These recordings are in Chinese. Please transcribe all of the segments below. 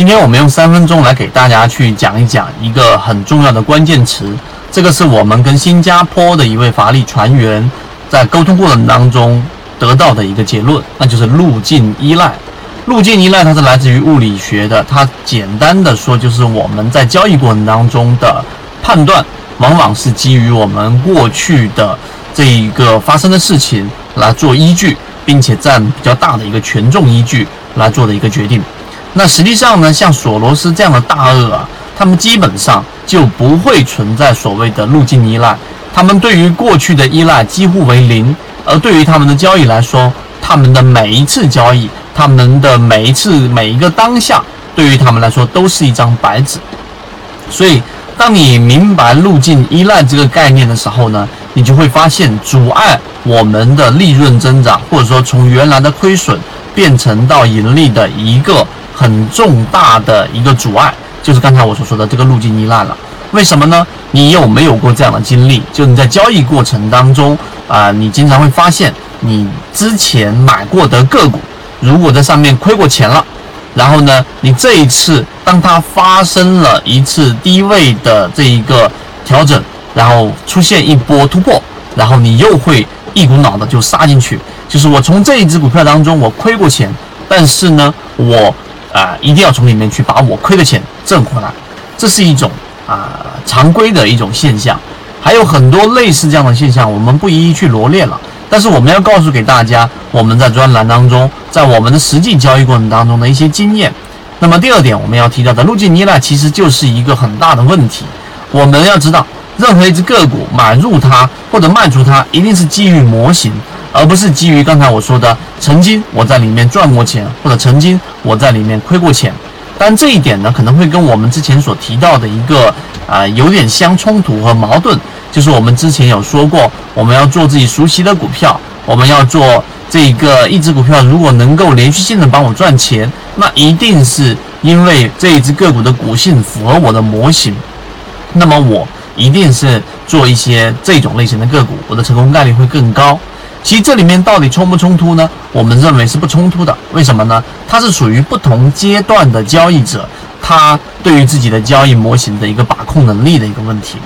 今天我们用三分钟来给大家去讲一讲一个很重要的关键词，这个是我们跟新加坡的一位法力船员在沟通过程当中得到的一个结论，那就是路径依赖。路径依赖它是来自于物理学的，它简单的说就是我们在交易过程当中的判断，往往是基于我们过去的这一个发生的事情来做依据，并且占比较大的一个权重依据来做的一个决定。那实际上呢，像索罗斯这样的大鳄啊，他们基本上就不会存在所谓的路径依赖，他们对于过去的依赖几乎为零，而对于他们的交易来说，他们的每一次交易。他们的每一次每一个当下，对于他们来说都是一张白纸。所以，当你明白路径依赖这个概念的时候呢，你就会发现，阻碍我们的利润增长，或者说从原来的亏损变成到盈利的一个很重大的一个阻碍，就是刚才我所说的这个路径依赖了。为什么呢？你有没有过这样的经历？就你在交易过程当中啊，你经常会发现，你之前买过的个股。如果在上面亏过钱了，然后呢，你这一次当它发生了一次低位的这一个调整，然后出现一波突破，然后你又会一股脑的就杀进去。就是我从这一只股票当中我亏过钱，但是呢，我啊一定要从里面去把我亏的钱挣回来。这是一种啊常规的一种现象，还有很多类似这样的现象，我们不一一去罗列了。但是我们要告诉给大家，我们在专栏当中，在我们的实际交易过程当中的一些经验。那么第二点，我们要提到的路径依赖其实就是一个很大的问题。我们要知道，任何一只个股买入它或者卖出它，一定是基于模型，而不是基于刚才我说的曾经我在里面赚过钱，或者曾经我在里面亏过钱。但这一点呢，可能会跟我们之前所提到的一个啊有点相冲突和矛盾。就是我们之前有说过，我们要做自己熟悉的股票，我们要做这个一只股票，如果能够连续性的帮我赚钱，那一定是因为这一只个股的股性符合我的模型，那么我一定是做一些这种类型的个股，我的成功概率会更高。其实这里面到底冲不冲突呢？我们认为是不冲突的。为什么呢？它是属于不同阶段的交易者，他对于自己的交易模型的一个把控能力的一个问题。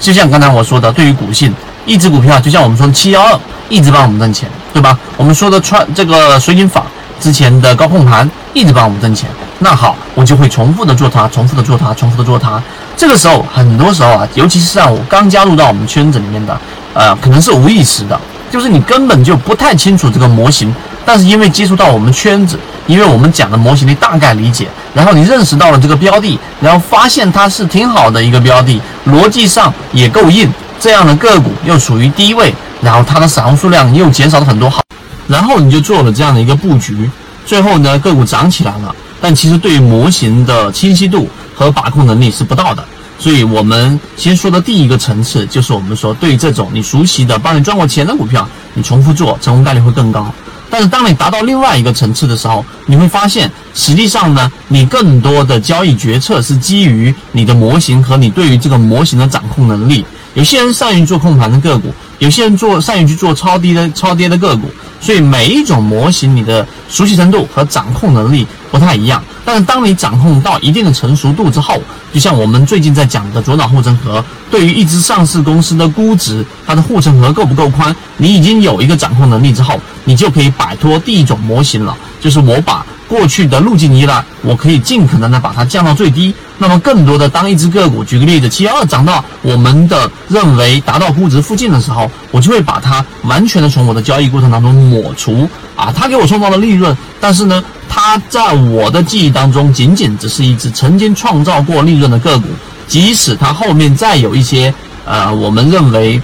就像刚才我说的，对于股性，一只股票就像我们说七幺二，一直帮我们挣钱，对吧？我们说的川这个水井坊之前的高控盘，一直帮我们挣钱。那好，我就会重复的做它，重复的做它，重复的做它。这个时候，很多时候啊，尤其是像我刚加入到我们圈子里面的，呃，可能是无意识的，就是你根本就不太清楚这个模型，但是因为接触到我们圈子。因为我们讲的模型你大概理解，然后你认识到了这个标的，然后发现它是挺好的一个标的，逻辑上也够硬，这样的个股又处于低位，然后它的散户数量又减少了很多，好，然后你就做了这样的一个布局，最后呢个股涨起来了，但其实对于模型的清晰度和把控能力是不到的，所以我们先说的第一个层次就是我们说对于这种你熟悉的帮你赚过钱的股票，你重复做成功概率会更高。但是当你达到另外一个层次的时候，你会发现，实际上呢，你更多的交易决策是基于你的模型和你对于这个模型的掌控能力。有些人善于做控盘的个股，有些人做善于去做超低的超跌的个股。所以每一种模型，你的熟悉程度和掌控能力不太一样。但是当你掌控到一定的成熟度之后，就像我们最近在讲的左脑护城河，对于一只上市公司的估值，它的护城河够不够宽，你已经有一个掌控能力之后，你就可以摆脱第一种模型了，就是我把。过去的路径依赖，我可以尽可能的把它降到最低。那么更多的，当一只个股，举个例子，七幺二涨到我们的认为达到估值附近的时候，我就会把它完全的从我的交易过程当中抹除。啊，它给我创造了利润，但是呢，它在我的记忆当中仅仅只是一只曾经创造过利润的个股。即使它后面再有一些呃，我们认为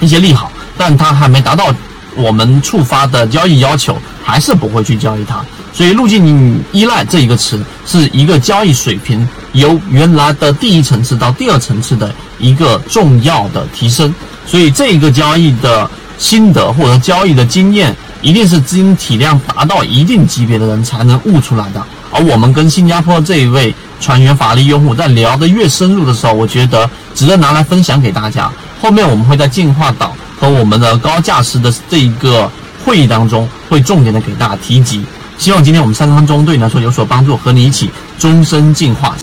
一些利好，但它还没达到我们触发的交易要求，还是不会去交易它。所以，路径依赖这一个词是一个交易水平由原来的第一层次到第二层次的一个重要的提升。所以，这一个交易的心得或者交易的经验，一定是资金体量达到一定级别的人才能悟出来的。而我们跟新加坡这一位船员法力用户在聊得越深入的时候，我觉得值得拿来分享给大家。后面我们会在进化岛和我们的高价值的这一个会议当中，会重点的给大家提及。希望今天我们三分钟对你来说有所帮助，和你一起终身进化。